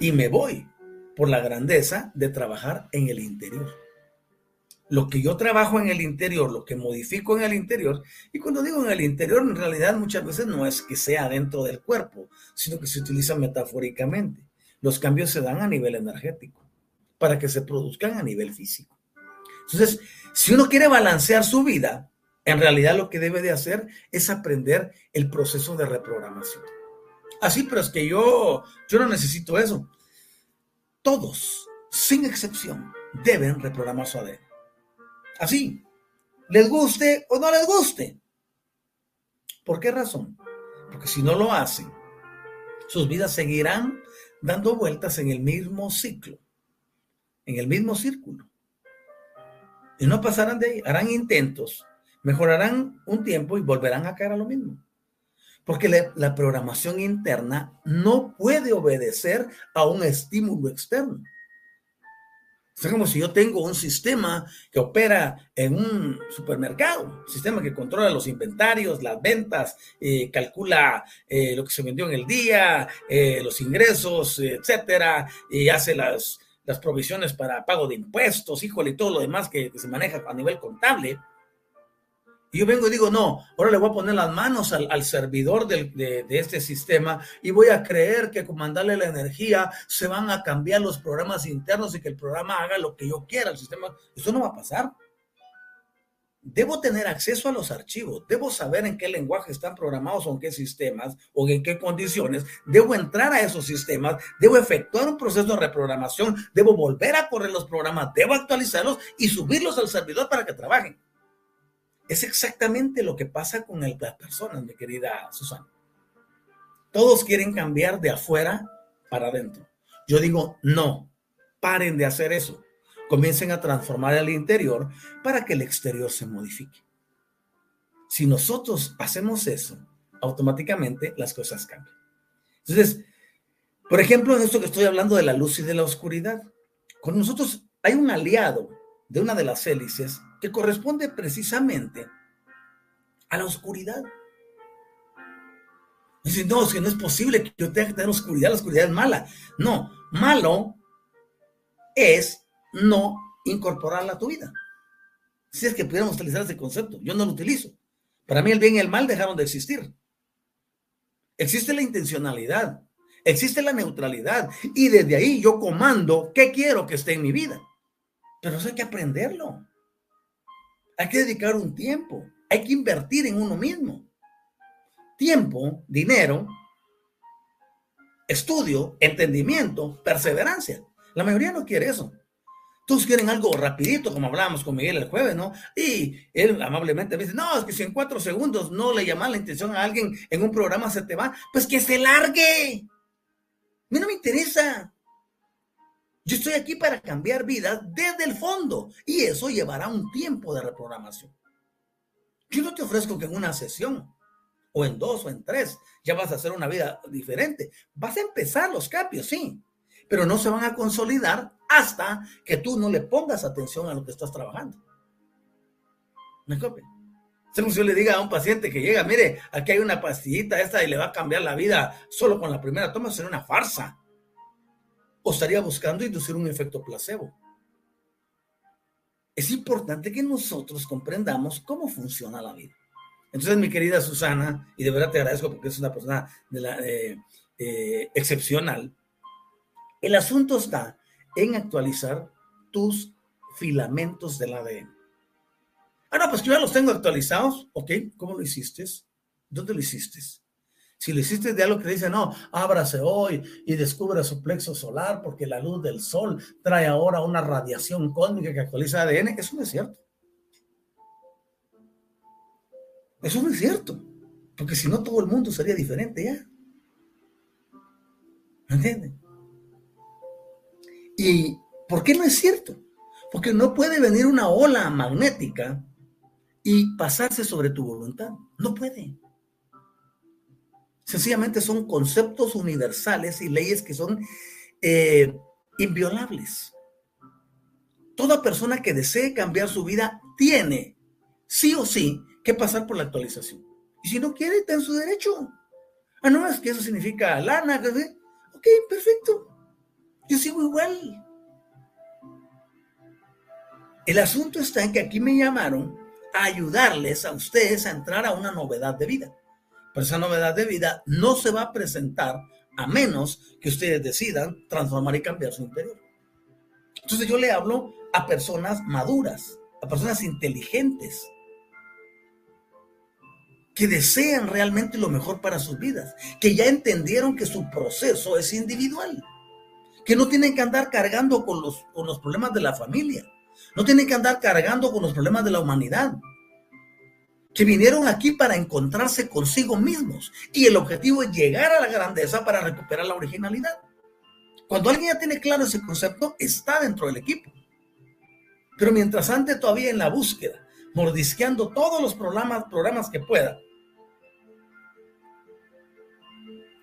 y me voy por la grandeza de trabajar en el interior. Lo que yo trabajo en el interior, lo que modifico en el interior, y cuando digo en el interior, en realidad muchas veces no es que sea dentro del cuerpo, sino que se utiliza metafóricamente. Los cambios se dan a nivel energético para que se produzcan a nivel físico. Entonces, si uno quiere balancear su vida, en realidad lo que debe de hacer es aprender el proceso de reprogramación. Así, pero es que yo, yo no necesito eso. Todos, sin excepción, deben reprogramar su ADN. Así, les guste o no les guste. ¿Por qué razón? Porque si no lo hacen, sus vidas seguirán dando vueltas en el mismo ciclo, en el mismo círculo. Y no pasarán de ahí, harán intentos, mejorarán un tiempo y volverán a caer a lo mismo. Porque la, programación interna no puede obedecer a un estímulo externo. Es como si yo tengo un sistema que opera en un supermercado, sistema que controla los inventarios, las ventas, eh, calcula eh, lo que se vendió en el día, eh, los ingresos, etcétera, y hace las, las provisiones para pago de impuestos, híjole, y todo lo demás que se maneja a nivel contable. Y yo vengo y digo, no, ahora le voy a poner las manos al, servidor de, este sistema y voy a creer que con mandarle la energía se van a cambiar los programas internos y que el programa haga lo que yo quiera, el sistema. Eso no va a pasar. Debo tener acceso a los archivos, debo saber en qué lenguaje están programados o en qué sistemas o en qué condiciones, debo entrar a esos sistemas, debo efectuar un proceso de reprogramación, debo volver a correr los programas, debo actualizarlos y subirlos al servidor para que trabajen. Es exactamente lo que pasa con las personas, mi querida Susana. Todos quieren cambiar de afuera para adentro. Yo digo, no, paren de hacer eso. Comiencen a transformar el interior para que el exterior se modifique. Si nosotros hacemos eso, automáticamente las cosas cambian. Entonces, por ejemplo, en esto que estoy hablando de la luz y de la oscuridad, con nosotros hay un aliado de una de las hélices que corresponde precisamente a la oscuridad. Dicen, no, es que no es posible que yo tenga que tener oscuridad, la oscuridad es mala. No, malo es no incorporarla a tu vida. Si es que pudiéramos utilizar ese concepto, yo no lo utilizo. Para mí el bien y el mal dejaron de existir. Existe la intencionalidad, existe la neutralidad y desde ahí yo comando qué quiero que esté en mi vida. Pero eso hay que aprenderlo. Hay que dedicar un tiempo, hay que invertir en uno mismo. Tiempo, dinero, estudio, entendimiento, perseverancia. La mayoría no quiere eso. Todos quieren algo rapidito, como hablábamos con Miguel el jueves, ¿no? Y él amablemente me dice, no, es que si en cuatro segundos no le llamas la intención a alguien en un programa se te va, pues que se largue. A mí no me interesa. Yo estoy aquí para cambiar vidas desde el fondo y eso llevará un tiempo de reprogramación. Yo no te ofrezco que en una sesión o en dos o en tres ya vas a hacer una vida diferente. Vas a empezar los cambios, sí, pero no se van a consolidar hasta que tú no le pongas atención a lo que estás trabajando. ¿Me copia? como si yo le diga a un paciente que llega, mire, aquí hay una pastillita esta y le va a cambiar la vida solo con la primera toma, será una farsa o estaría buscando inducir un efecto placebo. Es importante que nosotros comprendamos cómo funciona la vida. Entonces, mi querida Susana, y de verdad te agradezco porque es una persona de la, eh, eh, excepcional, el asunto está en actualizar tus filamentos del ADN. Ah, no, pues que ya los tengo actualizados. Ok, ¿cómo lo hiciste? ¿Dónde lo hiciste? Si lo hiciste de algo que dice, no, ábrase hoy y descubre su plexo solar porque la luz del sol trae ahora una radiación cósmica que actualiza ADN, eso no es cierto. Eso no es cierto. Porque si no, todo el mundo sería diferente ya. ¿Me entienden? ¿Y por qué no es cierto? Porque no puede venir una ola magnética y pasarse sobre tu voluntad. No puede. Sencillamente son conceptos universales y leyes que son eh, inviolables. Toda persona que desee cambiar su vida tiene, sí o sí, que pasar por la actualización. Y si no quiere, está en su derecho. Ah, no, es que eso significa lana. Ok, perfecto. Yo sigo igual. El asunto está en que aquí me llamaron a ayudarles a ustedes a entrar a una novedad de vida. Pero esa novedad de vida no se va a presentar a menos que ustedes decidan transformar y cambiar su interior. Entonces yo le hablo a personas maduras, a personas inteligentes, que desean realmente lo mejor para sus vidas, que ya entendieron que su proceso es individual, que no tienen que andar cargando con los, con los problemas de la familia, no tienen que andar cargando con los problemas de la humanidad, que vinieron aquí para encontrarse consigo mismos y el objetivo es llegar a la grandeza para recuperar la originalidad. Cuando alguien ya tiene claro ese concepto, está dentro del equipo. Pero mientras antes todavía en la búsqueda, mordisqueando todos los programas, programas que pueda,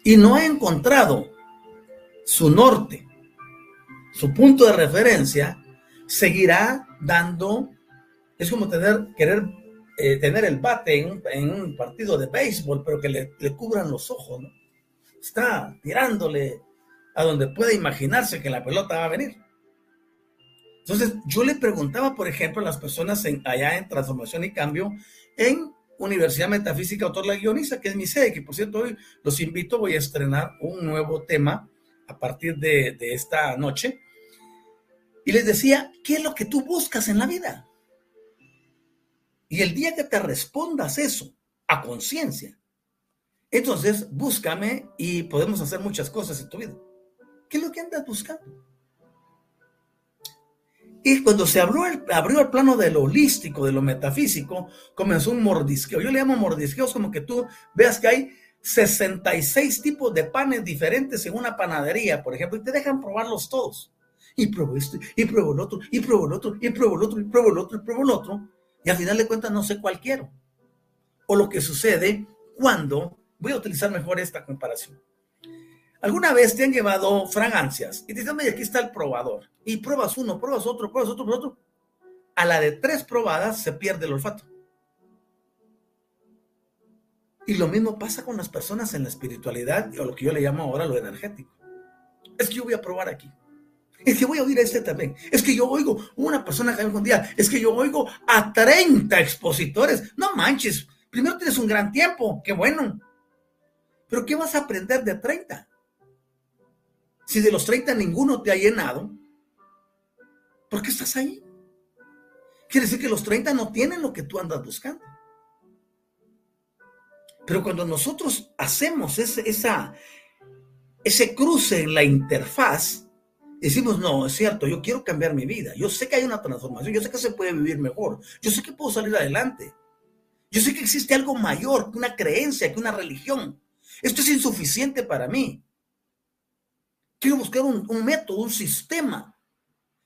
y no ha encontrado su norte, su punto de referencia, seguirá dando, es como tener, querer eh, tener el bate en un, partido de béisbol, pero que le, cubran los ojos, ¿no? Está tirándole a donde puede imaginarse que la pelota va a venir. Entonces, yo le preguntaba, por ejemplo, a las personas allá en Transformación y Cambio, en Universidad Metafísica Autor La Guioniza, que es mi sede, que por cierto hoy los invito, voy a estrenar un nuevo tema a partir de, de esta noche. Y les decía, ¿qué es lo que tú buscas en la vida? Y el día que te respondas eso a conciencia, entonces búscame y podemos hacer muchas cosas en tu vida. ¿Qué es lo que andas buscando? Y cuando se abrió el, abrió el plano de lo holístico, de lo metafísico, comenzó un mordisqueo. Yo le llamo mordisqueos como que tú veas que hay 66 tipos de panes diferentes en una panadería, por ejemplo, y te dejan probarlos todos. Y pruebo esto, y pruebo el otro, y pruebo el otro, y pruebo el otro, y pruebo el otro, y pruebo el otro. Y al final de cuentas no sé cuál quiero. O lo que sucede cuando, voy a utilizar mejor esta comparación. ¿Alguna vez te han llevado fragancias y te dicen, aquí está el probador? Y pruebas uno, pruebas otro, pruebas otro, pruebas otro. A la de tres probadas se pierde el olfato. Y lo mismo pasa con las personas en la espiritualidad o lo que yo le llamo ahora lo energético. Es que yo voy a probar aquí. Es que voy a oír a este también. Es que yo oigo una persona que me un día. Es que yo oigo a 30 expositores. No manches. Primero tienes un gran tiempo. Qué bueno. Pero ¿qué vas a aprender de 30? Si de los 30 ninguno te ha llenado, ¿por qué estás ahí? Quiere decir que los 30 no tienen lo que tú andas buscando. Pero cuando nosotros hacemos ese, ese cruce en la interfaz, decimos, no, es cierto, yo quiero cambiar mi vida. Yo sé que hay una transformación, yo sé que se puede vivir mejor, yo sé que puedo salir adelante. Yo sé que existe algo mayor que una creencia, que una religión. Esto es insuficiente para mí. Quiero buscar un, método, un sistema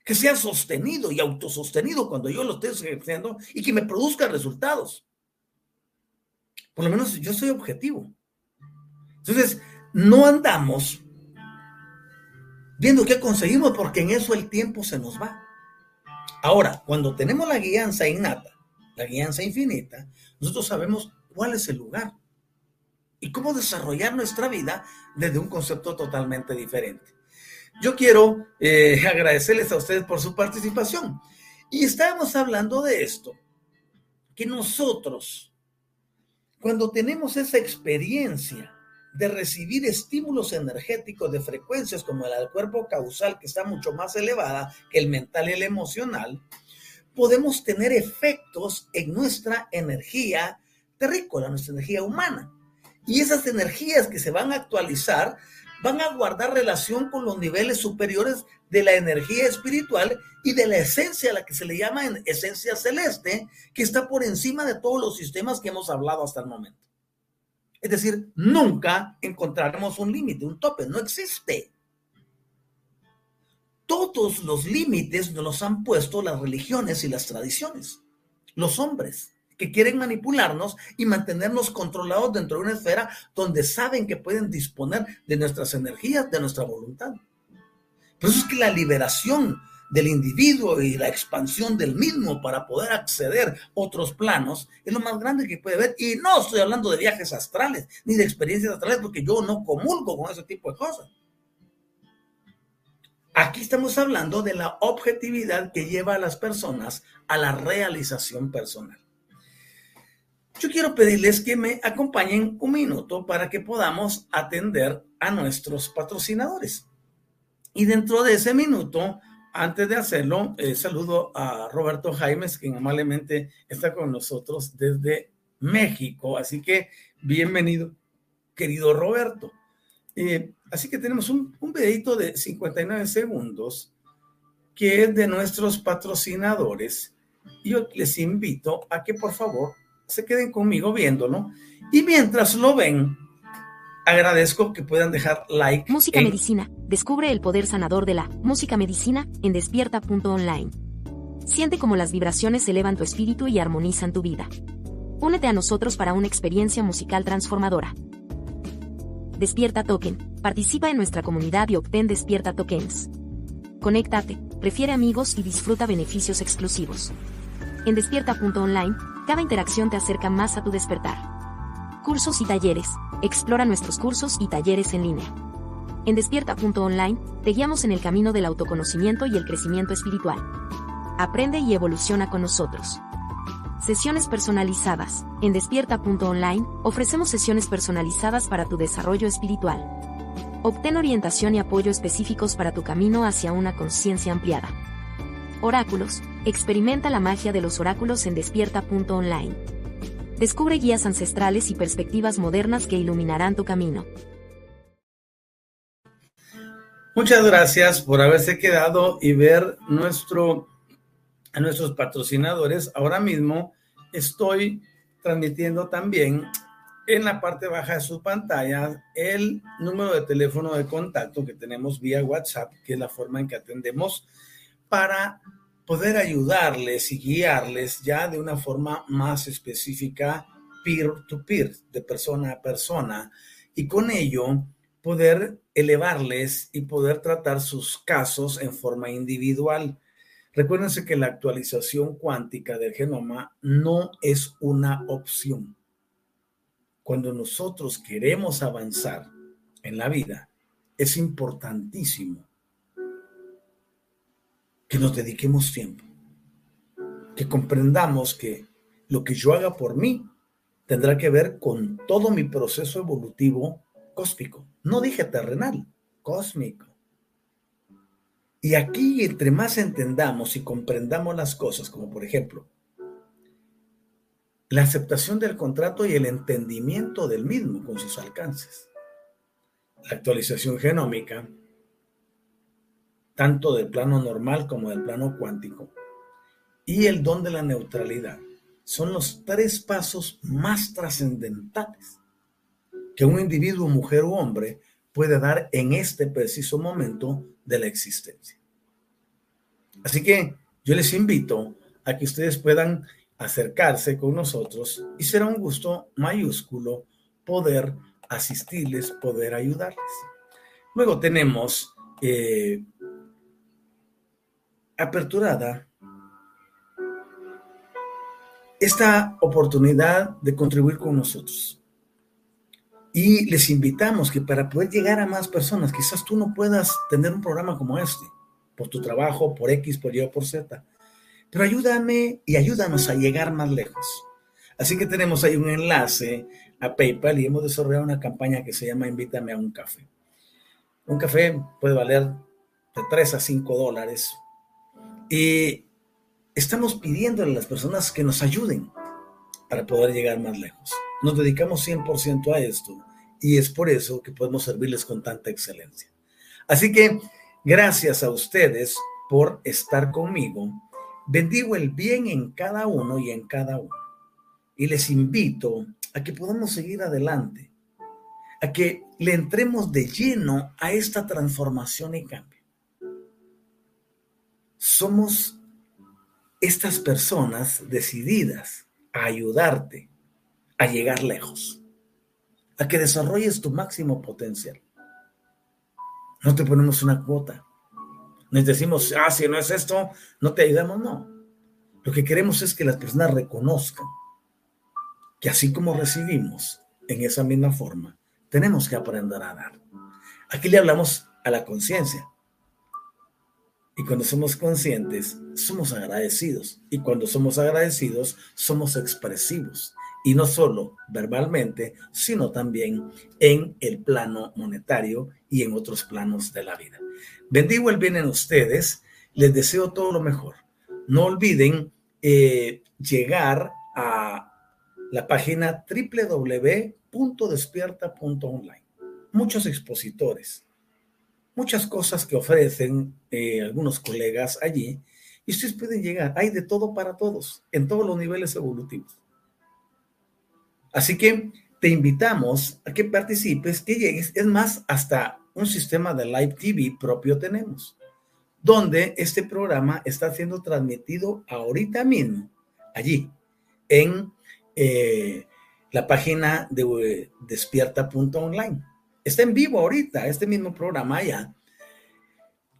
que sea sostenido y autosostenido cuando yo lo esté ejerciendo y que me produzca resultados. Por lo menos yo soy objetivo. Entonces, no andamos viendo qué conseguimos, porque en eso el tiempo se nos va. Ahora, cuando tenemos la guianza innata, la guianza infinita, nosotros sabemos cuál es el lugar y cómo desarrollar nuestra vida desde un concepto totalmente diferente. Yo quiero eh, agradecerles a ustedes por su participación. Y estábamos hablando de esto, que nosotros, cuando tenemos esa experiencia de recibir estímulos energéticos de frecuencias como la del cuerpo causal, que está mucho más elevada que el mental y el emocional, podemos tener efectos en nuestra energía terrícola, nuestra energía humana. Y esas energías que se van a actualizar van a guardar relación con los niveles superiores de la energía espiritual y de la esencia, la que se le llama esencia celeste, que está por encima de todos los sistemas que hemos hablado hasta el momento. Es decir, nunca encontraremos un límite, un tope, no existe. Todos los límites nos los han puesto las religiones y las tradiciones, los hombres que quieren manipularnos y mantenernos controlados dentro de una esfera donde saben que pueden disponer de nuestras energías, de nuestra voluntad. Por eso es que la liberación del individuo y la expansión del mismo para poder acceder a otros planos es lo más grande que puede haber. Y no estoy hablando de viajes astrales ni de experiencias astrales porque yo no comulgo con ese tipo de cosas. Aquí estamos hablando de la objetividad que lleva a las personas a la realización personal. Yo quiero pedirles que me acompañen un minuto para que podamos atender a nuestros patrocinadores. Y dentro de ese minuto, antes de hacerlo, eh, saludo a Roberto Jaimes, quien amablemente está con nosotros desde México. Así que bienvenido, querido Roberto. Eh, así que tenemos un, un videito de 59 segundos que es de nuestros patrocinadores. Yo les invito a que por favor se queden conmigo viéndolo. Y mientras lo ven, agradezco que puedan dejar like. Música Medicina. Descubre el poder sanador de la música medicina en despierta.online. Siente cómo las vibraciones elevan tu espíritu y armonizan tu vida. Únete a nosotros para una experiencia musical transformadora. Despierta Token. Participa en nuestra comunidad y obtén Despierta Tokens. Conéctate, prefiere amigos y disfruta beneficios exclusivos. En despierta.online, cada interacción te acerca más a tu despertar. Cursos y talleres. Explora nuestros cursos y talleres en línea. En despierta.online, te guiamos en el camino del autoconocimiento y el crecimiento espiritual. Aprende y evoluciona con nosotros. Sesiones personalizadas. En despierta.online, ofrecemos sesiones personalizadas para tu desarrollo espiritual. Obtén orientación y apoyo específicos para tu camino hacia una conciencia ampliada. Oráculos, experimenta la magia de los oráculos en despierta.online. Descubre guías ancestrales y perspectivas modernas que iluminarán tu camino. Muchas gracias por haberse quedado y ver nuestro, a nuestros patrocinadores. Ahora mismo estoy transmitiendo también en la parte baja de su pantalla el número de teléfono de contacto que tenemos vía WhatsApp, que es la forma en que atendemos para poder ayudarles y guiarles ya de una forma más específica, peer-to-peer, de persona a persona, y con ello poder elevarles y poder tratar sus casos en forma individual. Recuérdense que la actualización cuántica del genoma no es una opción. Cuando nosotros queremos avanzar en la vida, es importantísimo que nos dediquemos tiempo, que comprendamos que lo que yo haga por mí tendrá que ver con todo mi proceso evolutivo cósmico. No dije terrenal, cósmico. Y aquí, entre más entendamos y comprendamos las cosas, como por ejemplo, la aceptación del contrato y el entendimiento del mismo con sus alcances, la actualización genómica, tanto del plano normal como del plano cuántico, y el don de la neutralidad son los tres pasos más trascendentales que un individuo, mujer o hombre, puede dar en este preciso momento de la existencia. Así que yo les invito a que ustedes puedan acercarse con nosotros y será un gusto mayúsculo poder asistirles, poder ayudarles. Luego tenemos eh, aperturada esta oportunidad de contribuir con nosotros. Y les invitamos que para poder llegar a más personas, quizás tú no puedas tener un programa como este, por tu trabajo, por X, por Y por Z, pero ayúdame y ayúdanos a llegar más lejos. Así que tenemos ahí un enlace a PayPal y hemos desarrollado una campaña que se llama Invítame a un café. Un café puede valer de 3 a 5 dólares y estamos pidiéndole a las personas que nos ayuden para poder llegar más lejos. nos dedicamos 100% a esto y es por eso que podemos servirles con tanta excelencia. Así que gracias a ustedes por estar conmigo. Bendigo el bien en cada uno y en cada uno. Y les invito a que podamos seguir adelante, a que le entremos de lleno a esta transformación y cambio. Somos estas personas decididas a ayudarte a llegar lejos, a que desarrolles tu máximo potencial. No te ponemos una cuota. Nos decimos, ah, si no es esto, no te ayudamos. No. Lo que queremos es que las personas reconozcan que así como recibimos en esa misma forma, tenemos que aprender a dar. Aquí le hablamos a la conciencia. Y cuando somos conscientes, somos agradecidos. Y cuando somos agradecidos, somos expresivos y no solo verbalmente, sino también en el plano monetario y en otros planos de la vida. Bendigo el bien en ustedes, les deseo todo lo mejor. No olviden eh, llegar a la página www.despierta.online. Muchos expositores, muchas cosas que ofrecen eh, algunos colegas allí, y ustedes pueden llegar. Hay de todo para todos, en todos los niveles evolutivos. Así que te invitamos a que participes, que llegues. Es más, hasta un sistema de live TV propio tenemos, donde este programa está siendo transmitido ahorita mismo, allí, en eh, la página de eh, despierta.online. Está en vivo ahorita, este mismo programa ya.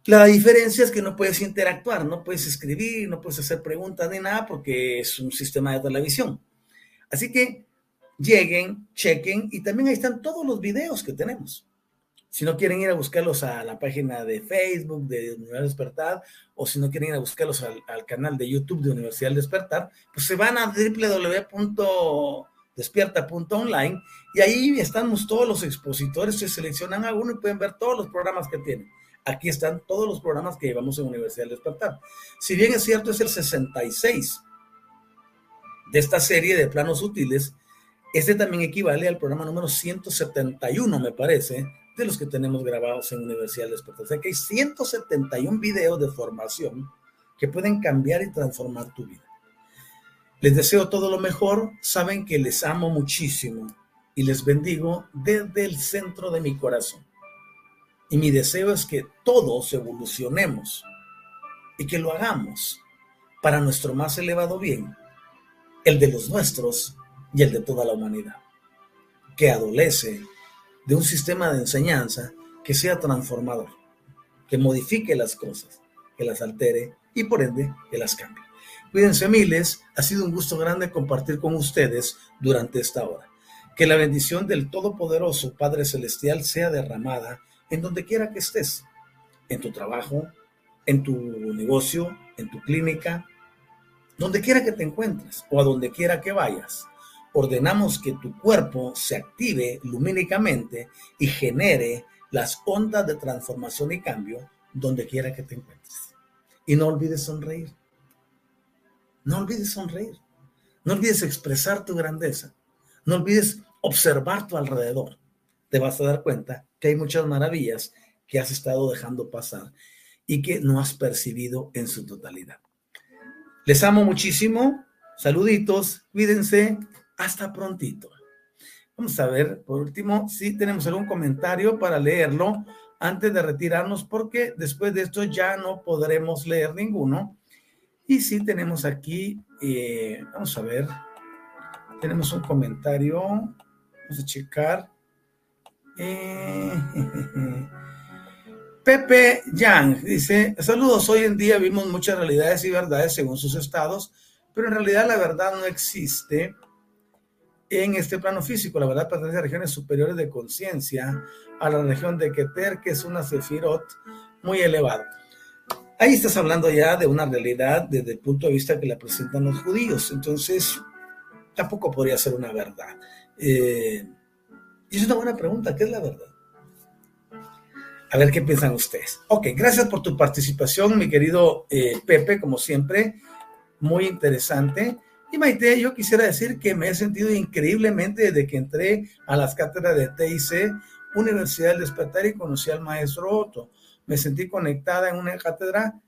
La diferencia es que no puedes interactuar, no puedes escribir, no puedes hacer preguntas ni nada porque es un sistema de televisión. Así que lleguen, chequen y también ahí están todos los videos que tenemos. Si no quieren ir a buscarlos a la página de Facebook de Universidad Despertar o si no quieren ir a buscarlos al, canal de YouTube de Universidad Despertar, pues se van a www.despierta.online y ahí estamos todos los expositores, se seleccionan a uno y pueden ver todos los programas que tienen. Aquí están todos los programas que llevamos en Universidad Despertar. Si bien es cierto, es el 66 de esta serie de planos útiles este también equivale al programa número 171, me parece, de los que tenemos grabados en Universidad de Despertar. O sea que hay 171 videos de formación que pueden cambiar y transformar tu vida. Les deseo todo lo mejor. Saben que les amo muchísimo y les bendigo desde el centro de mi corazón. Y mi deseo es que todos evolucionemos y que lo hagamos para nuestro más elevado bien, el de los nuestros y el de toda la humanidad, que adolece de un sistema de enseñanza que sea transformador, que modifique las cosas, que las altere y por ende que las cambie. Cuídense miles, ha sido un gusto grande compartir con ustedes durante esta hora. Que la bendición del Todopoderoso Padre Celestial sea derramada en donde quiera que estés, en tu trabajo, en tu negocio, en tu clínica, donde quiera que te encuentres o a donde quiera que vayas ordenamos que tu cuerpo se active lumínicamente y genere las ondas de transformación y cambio donde quiera que te encuentres. Y no olvides sonreír. No olvides sonreír. No olvides expresar tu grandeza. No olvides observar tu alrededor. Te vas a dar cuenta que hay muchas maravillas que has estado dejando pasar y que no has percibido en su totalidad. Les amo muchísimo. Saluditos. Cuídense. Hasta prontito. Vamos a ver, por último, si tenemos algún comentario para leerlo antes de retirarnos, porque después de esto ya no podremos leer ninguno. Y si tenemos aquí, eh, vamos a ver, tenemos un comentario, vamos a checar. Eh, Pepe Yang dice, saludos, hoy en día vimos muchas realidades y verdades según sus estados, pero en realidad la verdad no existe en este plano físico. La verdad pertenece a regiones superiores de conciencia, a la región de Keter, que es una sefirot muy elevada. Ahí estás hablando ya de una realidad desde el punto de vista que la presentan los judíos. Entonces, tampoco podría ser una verdad. Eh, y es una buena pregunta, ¿qué es la verdad? A ver qué piensan ustedes. Ok, gracias por tu participación, mi querido eh, Pepe, como siempre, muy interesante. Y Maite, yo quisiera decir que me he sentido increíblemente desde que entré a las cátedras de TIC, Universidad del Despertar, y conocí al maestro Otto. Me sentí conectada en una cátedra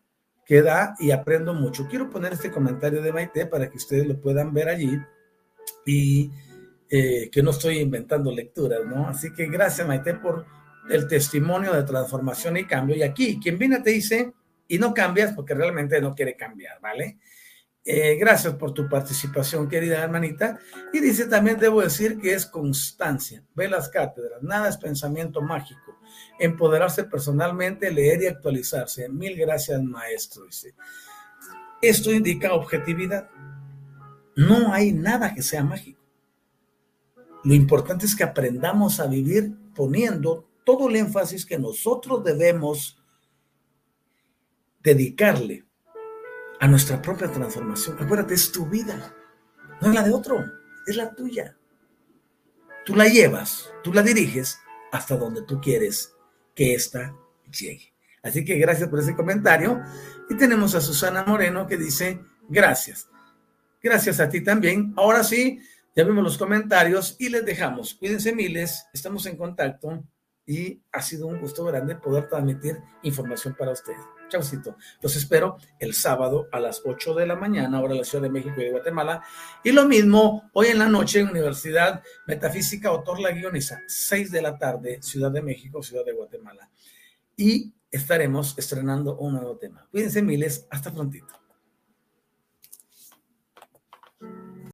que da y aprendo mucho. Quiero poner este comentario de Maite para que ustedes lo puedan ver allí y eh, que no estoy inventando lecturas, ¿no? Así que gracias Maite por el testimonio de transformación y cambio. Y aquí, quien viene te dice, y no cambias porque realmente no quiere cambiar, ¿vale? Eh, gracias por tu participación, querida hermanita. Y dice también, debo decir que es constancia. Ve las cátedras, nada es pensamiento mágico. Empoderarse personalmente, leer y actualizarse. Mil gracias, maestro. Esto indica objetividad. No hay nada que sea mágico. Lo importante es que aprendamos a vivir poniendo todo el énfasis que nosotros debemos dedicarle a nuestra propia transformación. Acuérdate, es tu vida, no es la de otro, es la tuya. Tú la llevas, tú la diriges hasta donde tú quieres que ésta llegue. Así que gracias por ese comentario. Y tenemos a Susana Moreno que dice, gracias. Gracias a ti también. Ahora sí, ya vimos los comentarios y les dejamos. Cuídense miles, estamos en contacto y ha sido un gusto grande poder transmitir información para ustedes. Chaucito. Los espero el sábado a las 8 de la mañana, ahora en la Ciudad de México y de Guatemala. Y lo mismo hoy en la noche en Universidad Metafísica Autor La Guioniza, 6 de la tarde, Ciudad de México, Ciudad de Guatemala. Y estaremos estrenando un nuevo tema. Cuídense miles, hasta prontito.